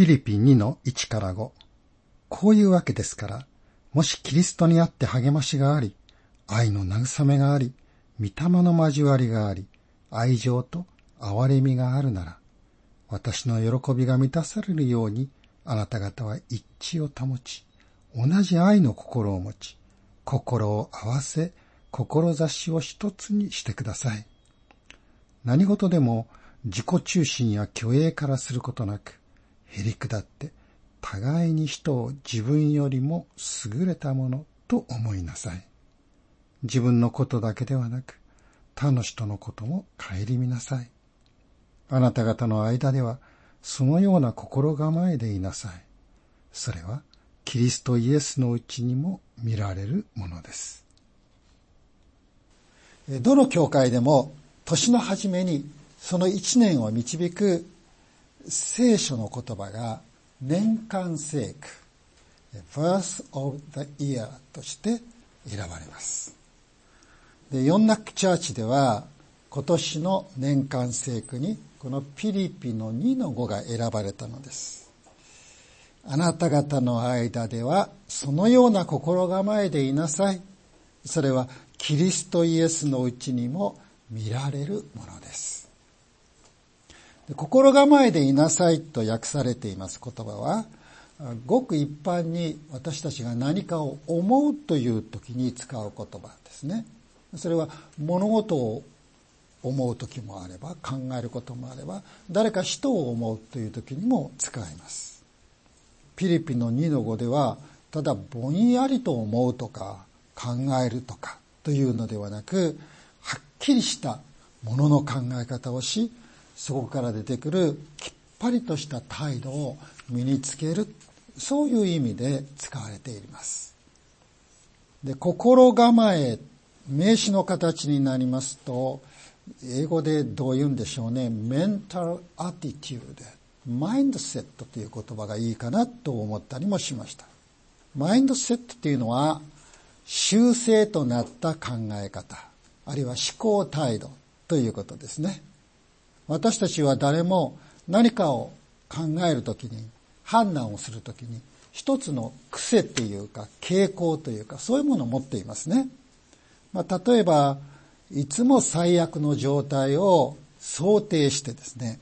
ピリピン2の1から5。こういうわけですから、もしキリストにあって励ましがあり、愛の慰めがあり、御霊の交わりがあり、愛情と憐れみがあるなら、私の喜びが満たされるように、あなた方は一致を保ち、同じ愛の心を持ち、心を合わせ、志を一つにしてください。何事でも自己中心や虚栄からすることなく、へりくだって互いに人を自分よりも優れたものと思いなさい。自分のことだけではなく、他の人のことも顧みなさい。あなた方の間では、そのような心構えでいなさい。それは、キリストイエスのうちにも見られるものです。どの教会でも、年の初めに、その一年を導く聖書の言葉が年間聖句 Verse of the Year として選ばれます。で、ヨンナックチャーチでは今年の年間聖句にこのピリピの2の5が選ばれたのです。あなた方の間ではそのような心構えでいなさい。それはキリストイエスのうちにも見られるものです。心構えでいなさいと訳されています言葉は、ごく一般に私たちが何かを思うという時に使う言葉ですね。それは物事を思う時もあれば、考えることもあれば、誰か人を思うという時にも使います。ピリピの2の5では、ただぼんやりと思うとか考えるとかというのではなく、はっきりしたものの考え方をし、そこから出てくるきっぱりとした態度を身につけるそういう意味で使われています。で、心構え、名詞の形になりますと、英語でどう言うんでしょうね。メンタルアティテュード、マインドセットという言葉がいいかなと思ったりもしました。マインドセットというのは、修正となった考え方、あるいは思考態度ということですね。私たちは誰も何かを考えるときに、判断をするときに、一つの癖っていうか、傾向というか、そういうものを持っていますね。まあ、例えば、いつも最悪の状態を想定してですね、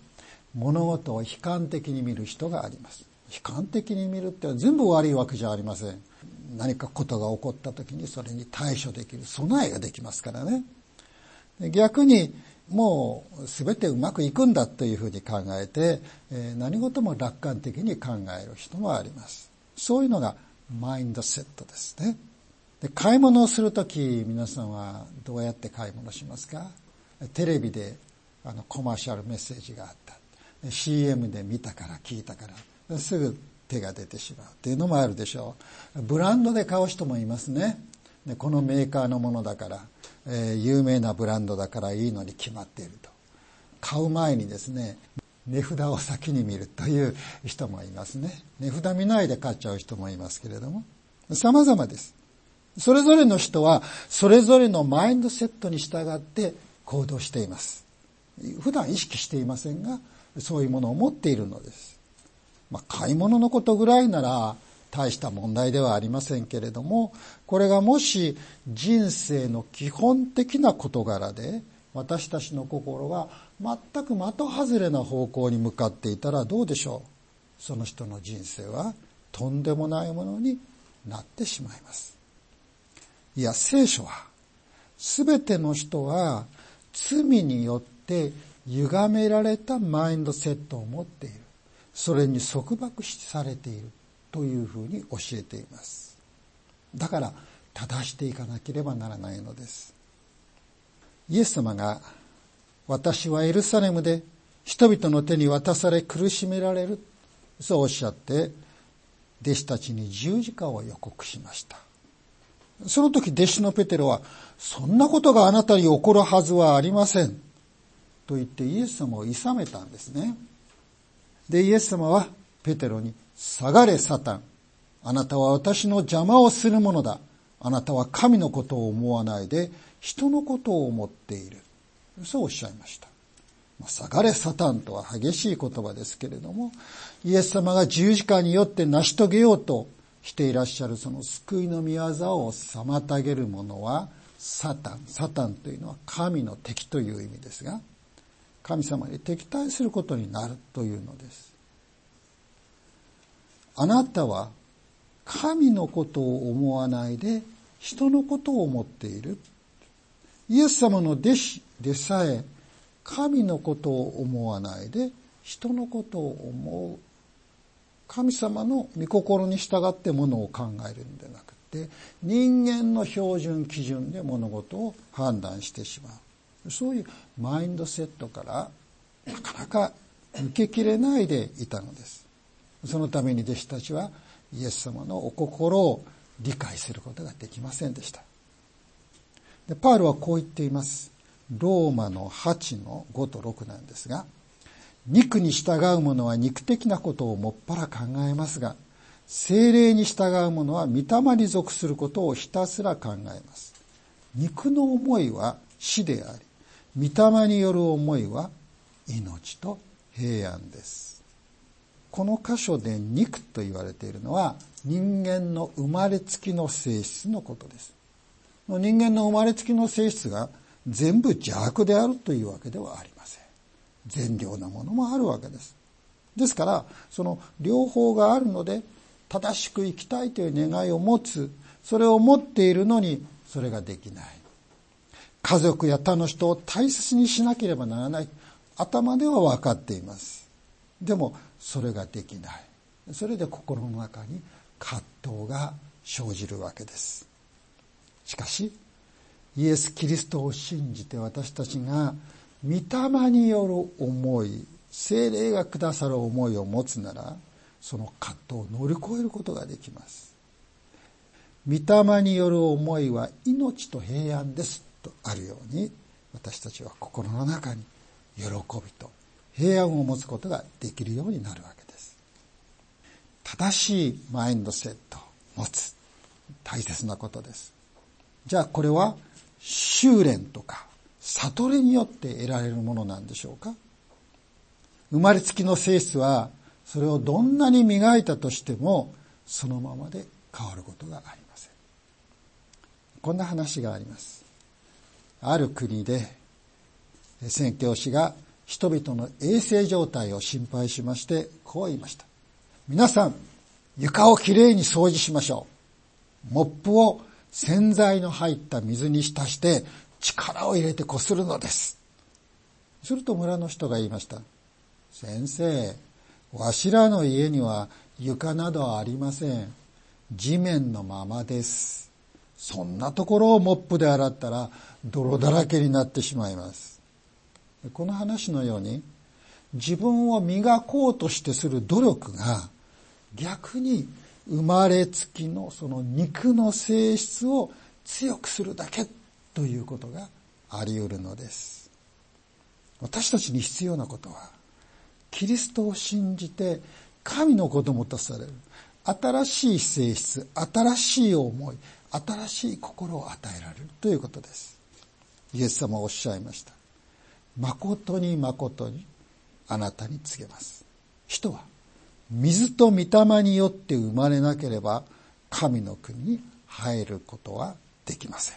物事を悲観的に見る人があります。悲観的に見るって全部悪いわけじゃありません。何かことが起こった時にそれに対処できる備えができますからね。逆にもう全てうまくいくんだというふうに考えて、え何事も楽観的に考える人もあります。そういうのがマインドセットですね。で買い物をするとき皆さんはどうやって買い物しますか？テレビであのコマーシャルメッセージがあった。CM で見たから聞いたからすぐ手が出てしまうっていうのもあるでしょう。ブランドで買う人もいますね。でこのメーカーのものだからえー、有名なブランドだからいいのに決まっていると。買う前にですね、値札を先に見るという人もいますね。値札見ないで買っちゃう人もいますけれども。様々です。それぞれの人は、それぞれのマインドセットに従って行動しています。普段意識していませんが、そういうものを持っているのです。まあ、買い物のことぐらいなら、大した問題ではありませんけれども、これがもし人生の基本的な事柄で、私たちの心が全く的外れな方向に向かっていたらどうでしょうその人の人生はとんでもないものになってしまいます。いや、聖書は、すべての人は罪によって歪められたマインドセットを持っている。それに束縛されている。というふうに教えています。だから正していかなければならないのです。イエス様が私はエルサレムで人々の手に渡され苦しめられる。そうおっしゃって弟子たちに十字架を予告しました。その時弟子のペテロはそんなことがあなたに起こるはずはありません。と言ってイエス様を諌めたんですね。で、イエス様はペテロに下がれサタン。あなたは私の邪魔をするものだ。あなたは神のことを思わないで人のことを思っている。そうおっしゃいました。下がれサタンとは激しい言葉ですけれども、イエス様が十字架によって成し遂げようとしていらっしゃるその救いの御業を妨げる者はサタン。サタンというのは神の敵という意味ですが、神様に敵対することになるというのです。あなたは神のことを思わないで人のことを思っている。イエス様の弟子でさえ神のことを思わないで人のことを思う。神様の御心に従ってものを考えるんでなくて、人間の標準基準で物事を判断してしまう。そういうマインドセットからなかなか抜けきれないでいたのです。そのために弟子たちはイエス様のお心を理解することができませんでした。でパウルはこう言っています。ローマの8の5と6なんですが、肉に従う者は肉的なことをもっぱら考えますが、精霊に従う者は御霊に属することをひたすら考えます。肉の思いは死であり、御霊による思いは命と平安です。この箇所で肉と言われているのは人間の生まれつきの性質のことです。人間の生まれつきの性質が全部邪悪であるというわけではありません。善良なものもあるわけです。ですから、その両方があるので、正しく生きたいという願いを持つ、それを持っているのに、それができない。家族や他の人を大切にしなければならない。頭では分かっています。でも、それができない。それで心の中に葛藤が生じるわけです。しかし、イエス・キリストを信じて私たちが御霊による思い、精霊がくださる思いを持つなら、その葛藤を乗り越えることができます。御霊による思いは命と平安ですとあるように、私たちは心の中に喜びと平安を持つことができるようになるわけです。正しいマインドセットを持つ。大切なことです。じゃあこれは修練とか悟りによって得られるものなんでしょうか？生まれつきの性質はそれをどんなに磨いたとしてもそのままで変わることがありません。こんな話があります。ある国で宣教師が人々の衛生状態を心配しましてこう言いました。皆さん床をきれいに掃除しましょう。モップを洗剤の入った水に浸して力を入れてこするのです。すると村の人が言いました。先生、わしらの家には床などありません。地面のままです。そんなところをモップで洗ったら泥だらけになってしまいます。この話のように自分を磨こうとしてする努力が逆に生まれつきのその肉の性質を強くするだけということがあり得るのです。私たちに必要なことは、キリストを信じて神の子供とされる新しい性質、新しい思い、新しい心を与えられるということです。イエス様はおっしゃいました。誠に誠にあなたに告げます。人は水と御霊によって生まれなければ神の国に入ることはできません。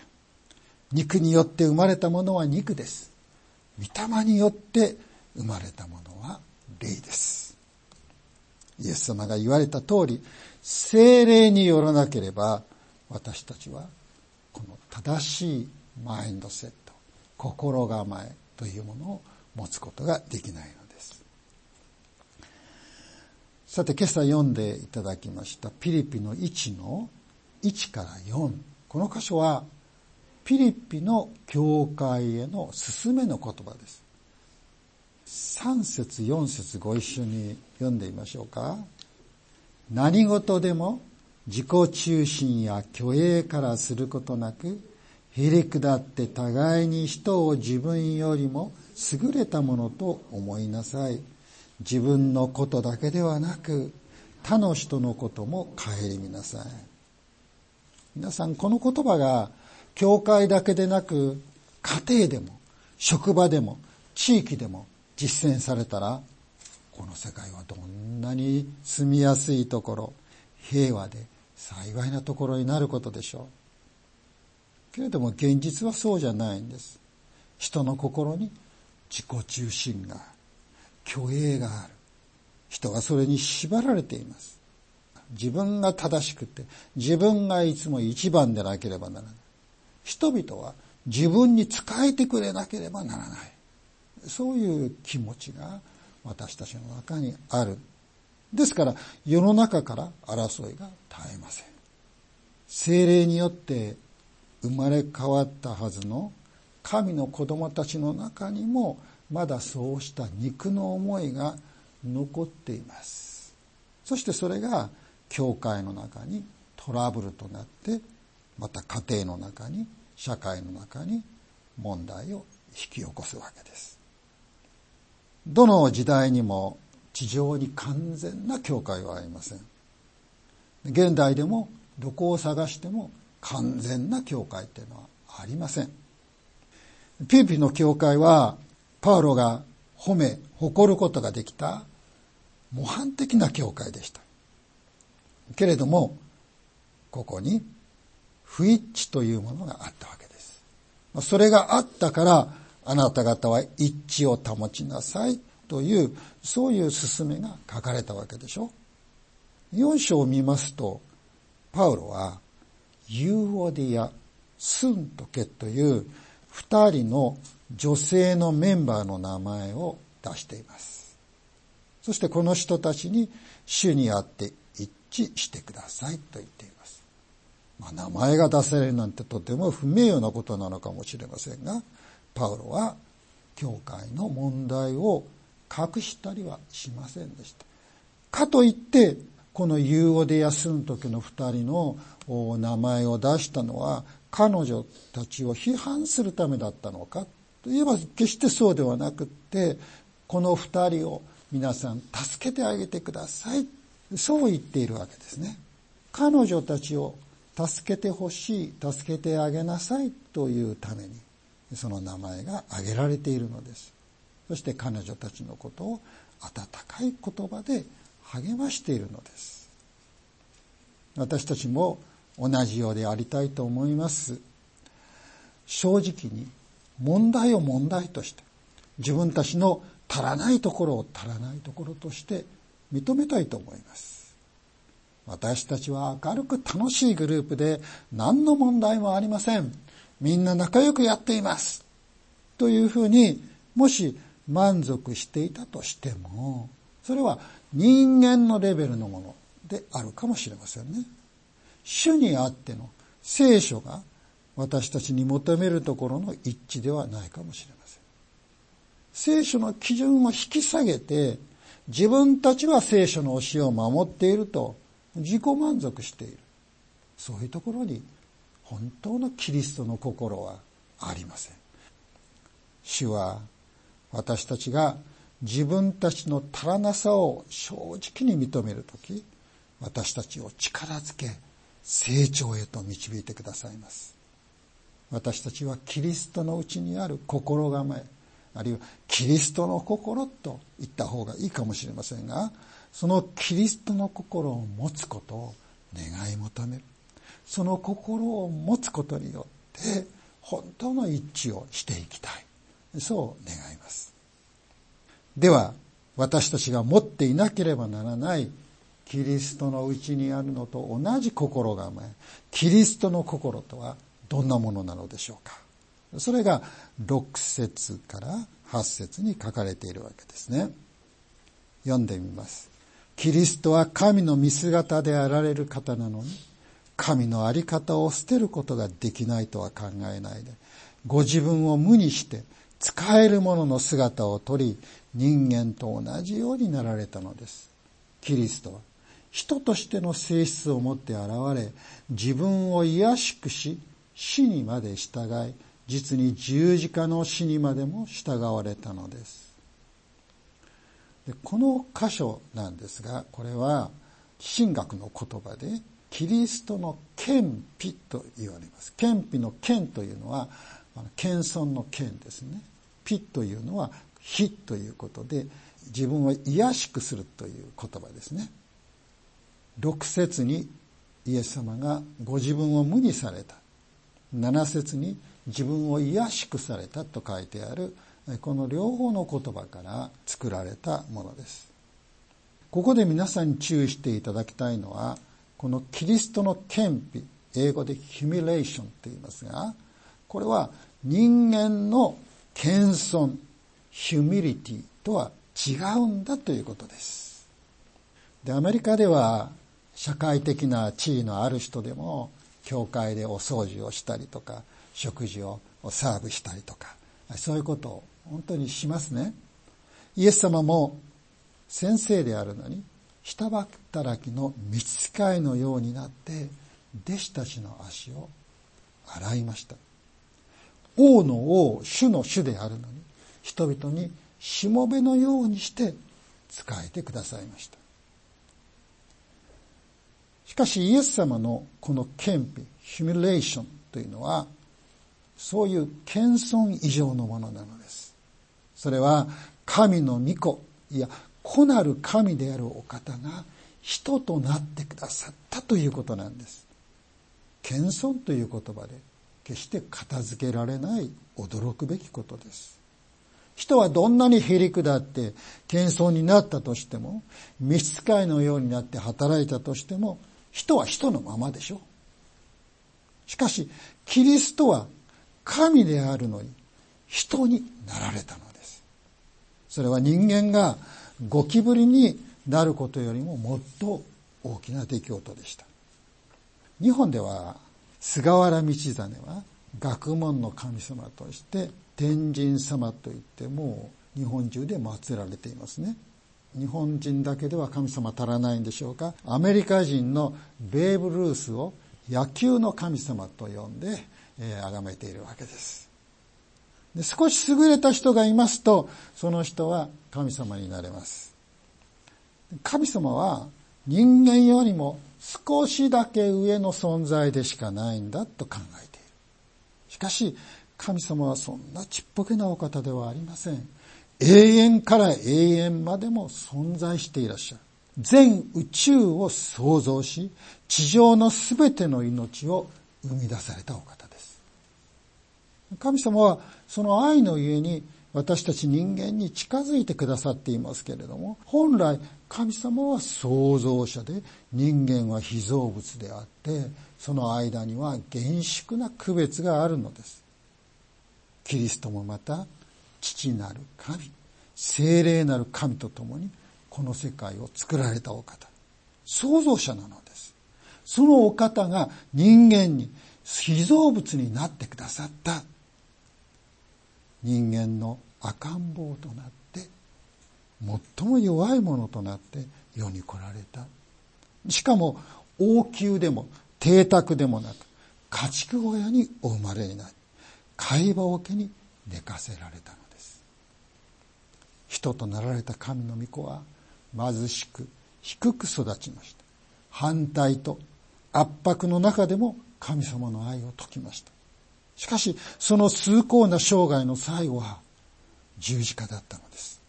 肉によって生まれたものは肉です。御霊によって生まれたものは霊です。イエス様が言われた通り、精霊によらなければ私たちはこの正しいマインドセット、心構えというものを持つことができないのですさて今朝読んでいただきましたピリピの1の1から4。この箇所はピリピの教会への勧めの言葉です。3節4節ご一緒に読んでみましょうか。何事でも自己中心や虚栄からすることなく、へりくだって互いに人を自分よりも優れたものと思いなさい。自分のことだけではなく他の人のことも顧みなさい皆さんこの言葉が教会だけでなく家庭でも職場でも地域でも実践されたらこの世界はどんなに住みやすいところ平和で幸いなところになることでしょうけれども現実はそうじゃないんです。人の心に自己中心がある虚栄がある。人はそれに縛られています。自分が正しくて自分がいつも一番でなければならない。人々は自分に仕えてくれなければならない。そういう気持ちが私たちの中にある。ですから世の中から争いが絶えません。精霊によって生まれ変わったはずの神の子供たちの中にもまだそうした肉の思いが残っています。そしてそれが教会の中にトラブルとなってまた家庭の中に社会の中に問題を引き起こすわけです。どの時代にも地上に完全な教会はありません。現代でもどこを探しても完全な教会っていうのはありません。ピリピーの教会はパウロが褒め誇ることができた模範的な教会でした。けれどもここに不一致というものがあったわけです。それがあったからあなた方は一致を保ちなさいというそういう勧めが書かれたわけでしょ。4章を見ますとパウロはユーオディア・スントケという二人の女性のメンバーの名前を出していますそしてこの人たちに主にあって一致してくださいと言っています。まあ、名前が出されるなんてとても不名誉なことなのかもしれませんが、パウロは教会の問題を隠したりはしませんでした。かといって、このユーオで休む時の二人の名前を出したのは彼女たちを批判するためだったのかといえば決してそうではなくってこの二人を皆さん助けてあげてくださいそう言っているわけですね。彼女たちを助けてほしい、助けてあげなさいというために、その名前が挙げられているのです。そして彼女たちのことを温かい言葉で励ましているのです。私たちも同じようでありたいと思います。正直に問題を問題として、自分たちの足らないところを足らないところとして認めたいと思います。私たちは明るく楽しいグループで何の問題もありません。みんな仲良くやっています。というふうにもし満足していたとしても、それは人間のレベルのものであるかもしれませんね。主にあっての聖書が私たちに求めるところの一致ではないかもしれません。聖書の基準を引き下げて自分たちは聖書の教えを守っていると自己満足している。そういうところに本当のキリストの心はありません。主は私たちが自分たちの足らなさを正直に認めるとき、私たちを力づけ、成長へと導いてくださいます。私たちはキリストのうちにある心構え、あるいはキリストの心と言った方がいいかもしれませんが、そのキリストの心を持つことを願い求める。その心を持つことによって本当の一致をしていきたい。そう願います。では、私たちが持っていなければならないキリストのうちにあるのと同じ心構え、キリストの心とはどんなものなのでしょうか。それが6節から8節に書かれているわけですね。読んでみます。キリストは神の見姿であられる方なのに、神の在り方を捨てることができないとは考えないで、ご自分を無にして使えるものの姿をとり、人間と同じようになられたのです。キリストは人としての性質を持って現れ、自分を卑しくし、死にまで従い、実に十字架の死にまでも従われたのです。でこの箇所なんですが、これは神学の言葉でキリストの謙卑と言われます。謙卑の謙というのは、謙遜の謙ですね。ピというのは非ということで自分を癒しくするという言葉ですね。6節にイエス様がご自分を無にされた。7節に自分を癒しくされたと書いてあるこの両方の言葉から作られたものです。ここで皆さんに注意していただきたいのはこのキリストの謙卑英語でヒミレーションと言いますがこれは人間の謙遜ヒュミリティとは違うんだということです。で、アメリカでは社会的な地位のある人でも教会でお掃除をしたりとか食事をサーブしたりとかそういうことを本当にしますね。イエス様も先生であるのに下働きの召使いのようになって弟子たちの足を洗いました。王の王、主の主であるのに人々にしもべのようにして仕えてくださいました。しかしイエス様のこの謙卑、ヒュミレーションというのは、そういう謙遜以上のものなのです。それは神の御子、いや、子なる神であるお方が人となってくださったということなんです。謙遜という言葉で決して片付けられない驚くべきことです。人はどんなにへりくだって謙遜になったとしても、召使いのようになって働いたとしても、人は人のままでしょしかし、キリストは神であるのに人になられたのです。それは人間がゴキブリになることよりももっと大きな出来事でした。日本では菅原道真は学問の神様として天神様といっても日本中で祀られていますね。日本人だけでは神様足らないんでしょうか。アメリカ人のベーブ・ルースを野球の神様と呼んで、えー、崇めているわけです。で少し優れた人がいますとその人は神様になれます。神様は人間よりも少しだけ上の存在でしかないんだと考えているしかし神様はそんなちっぽけなお方ではありません永遠から永遠までも存在していらっしゃる。全宇宙を創造し、地上のすべての命を生み出されたお方です。神様はその愛のゆえに私たち人間に近づいてくださっていますけれども、本来神様は創造者で人間は被造物であって、その間には厳粛な区別があるのです。キリストもまた父なる神、精霊なる神と共にこの世界を作られたお方、創造者なのです。そのお方が人間に被造物になってくださった。人間の赤ん坊となって、最も弱いものとなって世に来られた。しかも王宮でも邸宅でもなく、家畜小屋にお生まれになり、貝羽桶に寝かせられたのです人となられた神の御子は貧しく低く育ちました。反対と圧迫の中でも神様の愛を説きました。しかし、その崇高な生涯の最後は十字架だったのです。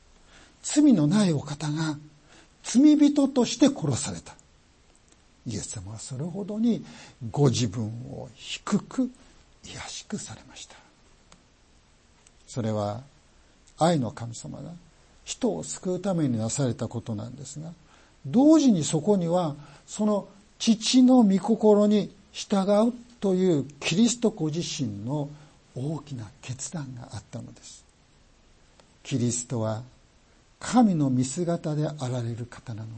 罪のないお方が罪人として殺された。イエス様はそれほどにご自分を低く癒しくされました。それは愛の神様が人を救うためになされたことなんですが、同時にそこには、その父の御心に従うというキリストご自身の大きな決断があったのです。キリストは神の見姿であられる方なのに、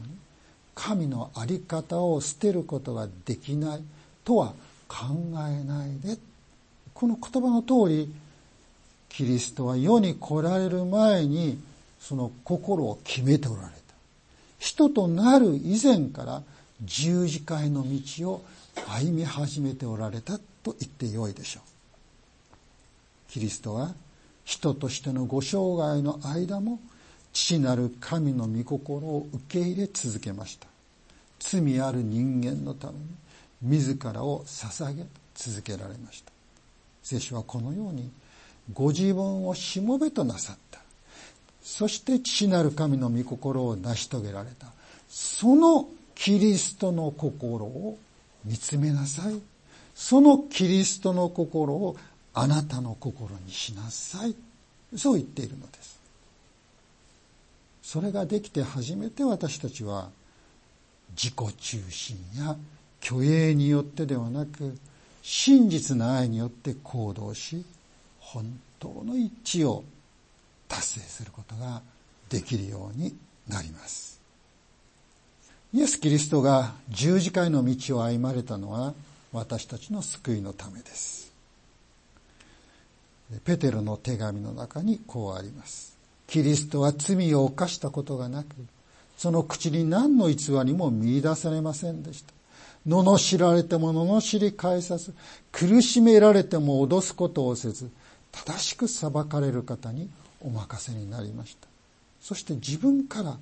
神の在り方を捨てることができないとは考えないで。この言葉の通り、キリストは世に来られる前にその心を決めておられた。人となる以前から十字架への道を歩み始めておられたと言ってよいでしょう。キリストは人としてのご生涯の間も父なる神の御心を受け入れ続けました。罪ある人間のために自らを捧げ続けられました。聖書はこのようにご自分をしもべとなさった。そして父なる神の御心を成し遂げられた。そのキリストの心を見つめなさい。そのキリストの心をあなたの心にしなさい。そう言っているのです。それができて初めて私たちは自己中心や虚栄によってではなく真実な愛によって行動し本当の一致を達成することができるようになります。イエス・キリストが十字架への道を歩まれたのは私たちの救いのためです。ペテロの手紙の中にこうあります。キリストは罪を犯したことがなく、その口に何の偽りも見出されませんでした。罵られても罵り返さず、苦しめられても脅すことをせず、正しく裁かれる方にお任せになりました。そして自分から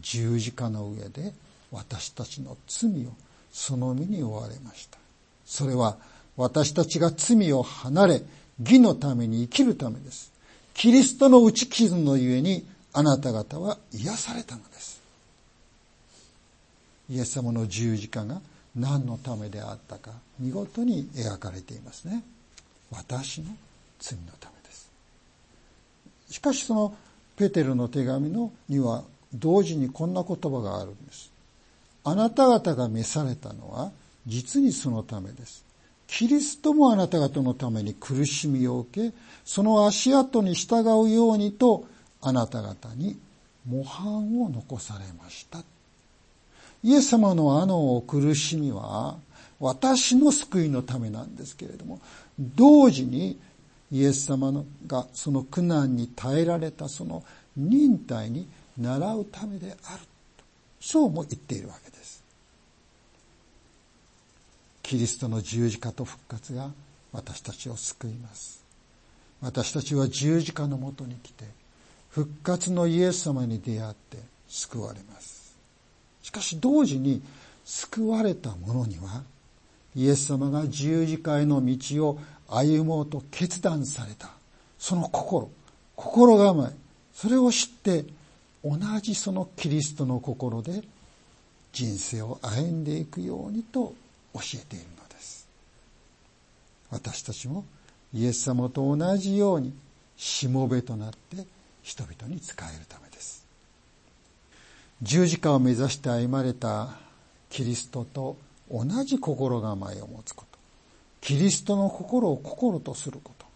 十字架の上で私たちの罪をその身に負われました。それは私たちが罪を離れ、義のために生きるためです。キリストの打ち傷のゆえにあなた方は癒されたのです。イエス様の十字架が何のためであったか見事に描かれていますね。私の罪のためです。しかしそのペテルの手紙のには同時にこんな言葉があるんです。あなた方が召されたのは実にそのためです。キリストもあなた方のために苦しみを受け、その足跡に従うようにとあなた方に模範を残されました。イエス様のあの苦しみは私の救いのためなんですけれども、同時にイエス様がその苦難に耐えられたその忍耐に習うためである。そうも言っているわけです。キリストの十字架と復活が私たちを救います。私たちは十字架のもとに来て、復活のイエス様に出会って救われます。しかし同時に救われた者には、イエス様が十字架への道を歩もうと決断された、その心、心構え、それを知って同じそのキリストの心で人生を歩んでいくようにと教えているのです。私たちもイエス様と同じようにしもべとなって人々に仕えるためです。十字架を目指して歩まれたキリストと同じ心構えを持つこと。キリストの心を心とすること。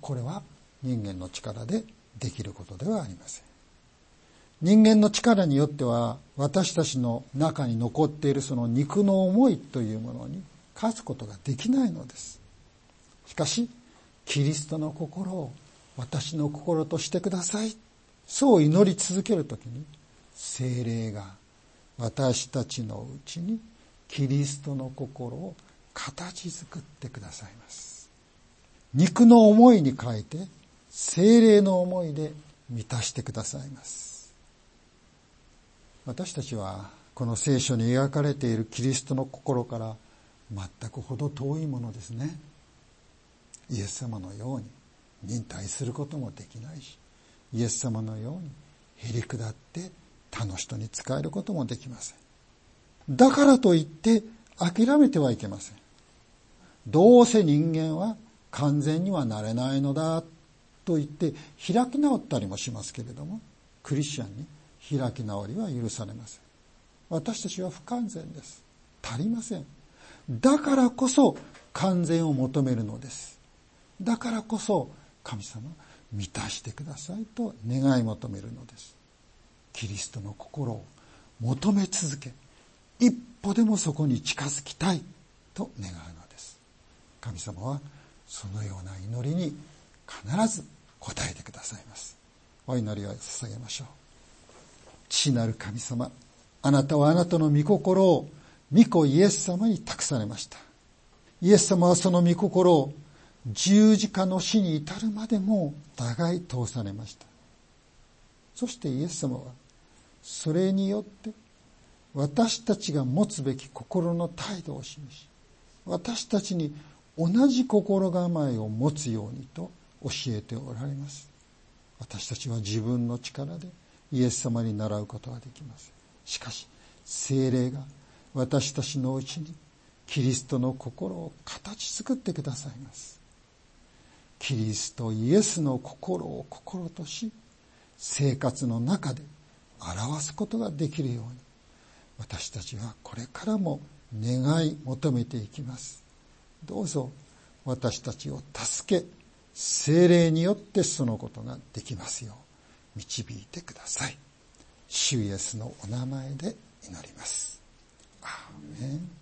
これは人間の力でできることではありません。人間の力によっては私たちの中に残っているその肉の思いというものに勝つことができないのです。しかし、キリストの心を私の心としてください。そう祈り続けるときに、精霊が私たちのうちにキリストの心を形作ってくださいます。肉の思いに変えて、精霊の思いで満たしてくださいます。私たちはこの聖書に描かれているキリストの心から全くほど遠いものですね。イエス様のように忍耐することもできないし、イエス様のようにへり下って他の人に仕えることもできません。だからといって諦めてはいけません。どうせ人間は完全にはなれないのだと言って開き直ったりもしますけれども、クリスチャンに開き直りは許されません。私たちは不完全です。足りません。だからこそ完全を求めるのです。だからこそ神様満たしてくださいと願い求めるのです。キリストの心を求め続け一歩でもそこに近づきたいと願うのです。神様はそのような祈りに必ず応えてくださいます。お祈りを捧げましょう。父なる神様、あなたはあなたの御心を御子イエス様に託されました。イエス様はその御心を十字架の死に至るまでも互い通されました。そしてイエス様はそれによって私たちが持つべき心の態度を示し、私たちに同じ心構えを持つようにと教えておられます。私たちは自分の力でイエス様に習うことはできませんしかし精霊が私たちのうちにキリストの心を形作ってくださいます。キリストイエスの心を心とし生活の中で表すことができるように私たちはこれからも願い求めていきます。どうぞ私たちを助け精霊によってそのことができますよう導いてください主イエスのお名前で祈ります。アーメン